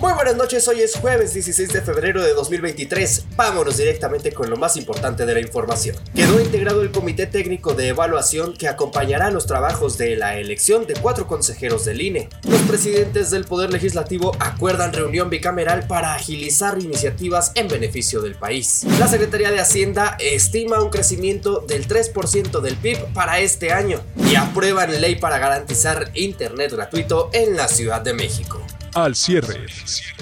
Muy buenas noches, hoy es jueves 16 de febrero de 2023. Vámonos directamente con lo más importante de la información. Quedó integrado el Comité Técnico de Evaluación que acompañará los trabajos de la elección de cuatro consejeros del INE. Los presidentes del Poder Legislativo acuerdan reunión bicameral para agilizar iniciativas en beneficio del país. La Secretaría de Hacienda estima un crecimiento del 3% del PIB para este año y aprueban ley para garantizar Internet gratuito en la Ciudad de México. Al cierre,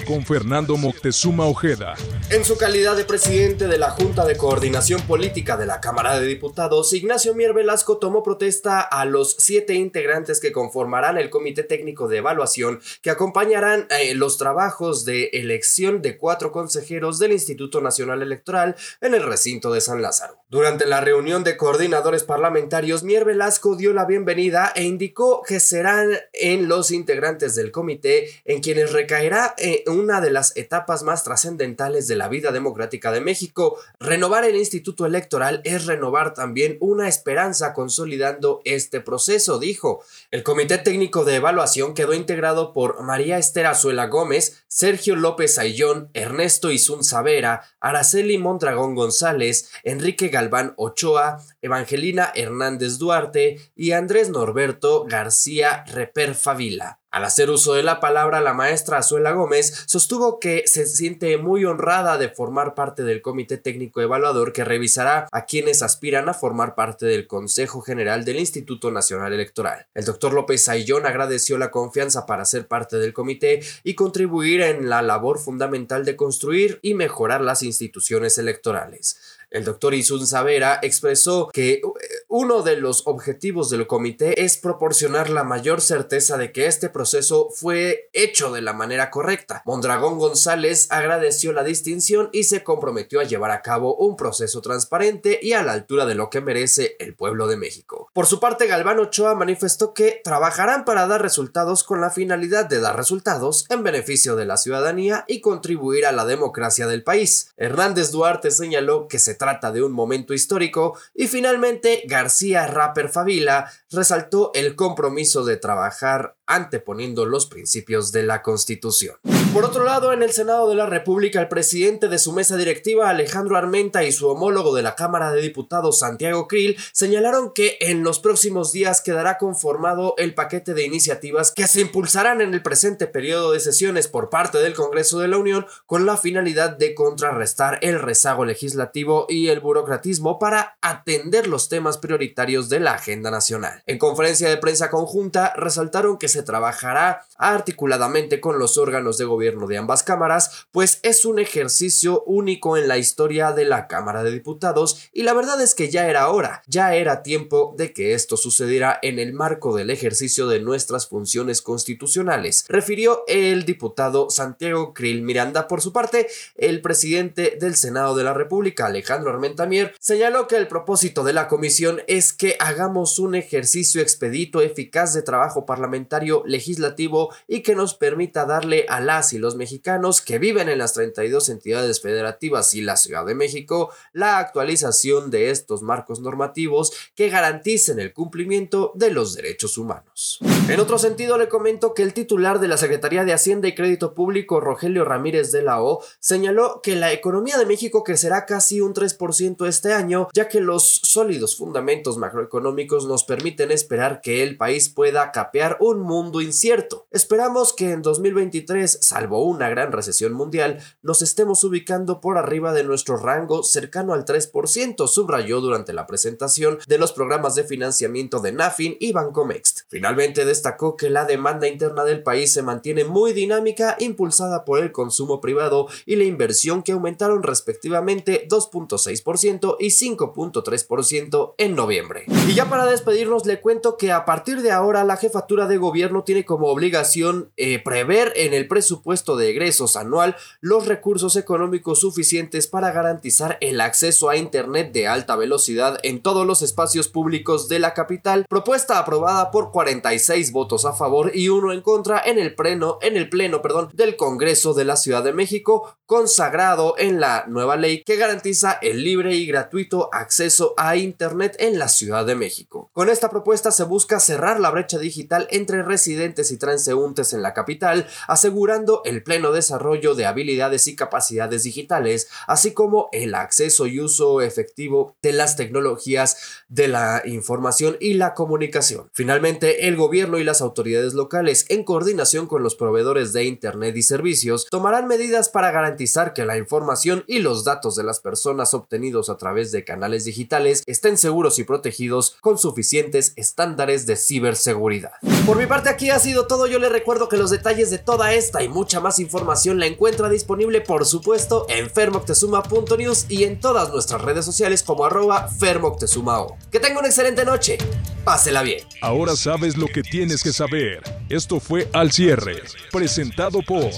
con Fernando Moctezuma Ojeda. En su calidad de presidente de la Junta de Coordinación Política de la Cámara de Diputados, Ignacio Mier Velasco tomó protesta a los siete integrantes que conformarán el Comité Técnico de Evaluación que acompañarán eh, los trabajos de elección de cuatro consejeros del Instituto Nacional Electoral en el recinto de San Lázaro. Durante la reunión de coordinadores parlamentarios, Mier Velasco dio la bienvenida e indicó que serán en los integrantes del comité en quienes recaerá eh, una de las etapas más trascendentales de la vida democrática de México. Renovar el Instituto Electoral es renovar también una esperanza consolidando este proceso, dijo. El Comité Técnico de Evaluación quedó integrado por María Esther Azuela Gómez, Sergio López Ayllón, Ernesto Izun Savera, Araceli Mondragón González, Enrique Galván Ochoa, Evangelina Hernández Duarte y Andrés Norberto García Reper Favila. Al hacer uso de la palabra, la maestra Azuela Gómez sostuvo que se siente muy honrada de formar parte del Comité Técnico Evaluador que revisará a quienes aspiran a formar parte del Consejo General del Instituto Nacional Electoral. El doctor López Ayllón agradeció la confianza para ser parte del comité y contribuir en la labor fundamental de construir y mejorar las instituciones electorales. El doctor Isun Savera expresó que eh, uno de los objetivos del comité es proporcionar la mayor certeza de que este proceso fue hecho de la manera correcta. Mondragón González agradeció la distinción y se comprometió a llevar a cabo un proceso transparente y a la altura de lo que merece el pueblo de México. Por su parte, Galván Ochoa manifestó que trabajarán para dar resultados con la finalidad de dar resultados en beneficio de la ciudadanía y contribuir a la democracia del país. Hernández Duarte señaló que se trata de un momento histórico y finalmente García Rapper Favila resaltó el compromiso de trabajar anteponiendo los principios de la Constitución. Por otro lado, en el Senado de la República, el presidente de su mesa directiva, Alejandro Armenta, y su homólogo de la Cámara de Diputados, Santiago Krill, señalaron que en los próximos días quedará conformado el paquete de iniciativas que se impulsarán en el presente periodo de sesiones por parte del Congreso de la Unión con la finalidad de contrarrestar el rezago legislativo y el burocratismo para atender los temas prioritarios de la agenda nacional. En conferencia de prensa conjunta, resaltaron que se trabajará articuladamente con los órganos de gobierno de ambas cámaras, pues es un ejercicio único en la historia de la Cámara de Diputados y la verdad es que ya era hora, ya era tiempo de que esto sucediera en el marco del ejercicio de nuestras funciones constitucionales, refirió el diputado Santiago Krill Miranda. Por su parte, el presidente del Senado de la República, Alejandro Armentamier, señaló que el propósito de la comisión es que hagamos un ejercicio expedito, eficaz de trabajo parlamentario legislativo y que nos permita darle a las y los mexicanos que viven en las 32 entidades federativas y la Ciudad de México la actualización de estos marcos normativos que garanticen el cumplimiento de los derechos humanos. En otro sentido, le comento que el titular de la Secretaría de Hacienda y Crédito Público, Rogelio Ramírez de la O, señaló que la economía de México crecerá casi un 3% este año, ya que los sólidos fundamentos macroeconómicos nos permiten esperar que el país pueda capear un mundo incierto. Esperamos que en 2023, salvo una gran recesión mundial, nos estemos ubicando por arriba de nuestro rango cercano al 3%, subrayó durante la presentación de los programas de financiamiento de NAFIN y Bancomext. Finalmente destacó que la demanda interna del país se mantiene muy dinámica, impulsada por el consumo privado y la inversión que aumentaron respectivamente 2.6% y 5.3% en noviembre. Y ya para despedirnos le cuento que a partir de ahora la jefatura de gobierno tiene como obligación eh, prever en el presupuesto de egresos anual los recursos económicos suficientes para garantizar el acceso a Internet de alta velocidad en todos los espacios públicos de la capital, propuesta aprobada por 46 votos a favor y uno en contra en el pleno, en el pleno perdón, del Congreso de la Ciudad de México, consagrado en la nueva ley que garantiza el libre y gratuito acceso a Internet en la Ciudad de México. Con esta propuesta se busca cerrar la brecha digital entre residentes y transeúntes en la capital, asegurando el pleno desarrollo de habilidades y capacidades digitales, así como el acceso y uso efectivo de las tecnologías de la información y la comunicación. Finalmente, el gobierno y las autoridades locales, en coordinación con los proveedores de Internet y servicios, tomarán medidas para garantizar que la información y los datos de las personas obtenidos a través de canales digitales estén seguros y protegidos con suficientes estándares de ciberseguridad. Por mi parte aquí ha sido todo, yo le recuerdo que los detalles de toda esta y mucha más información la encuentra disponible por supuesto en fermoctezuma.news y en todas nuestras redes sociales como arroba fermoctezumao. Que tenga una excelente noche, pásela bien. Ahora sabes lo que tienes que saber. Esto fue Al Cierre, presentado por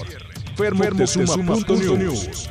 fermoctezuma.news.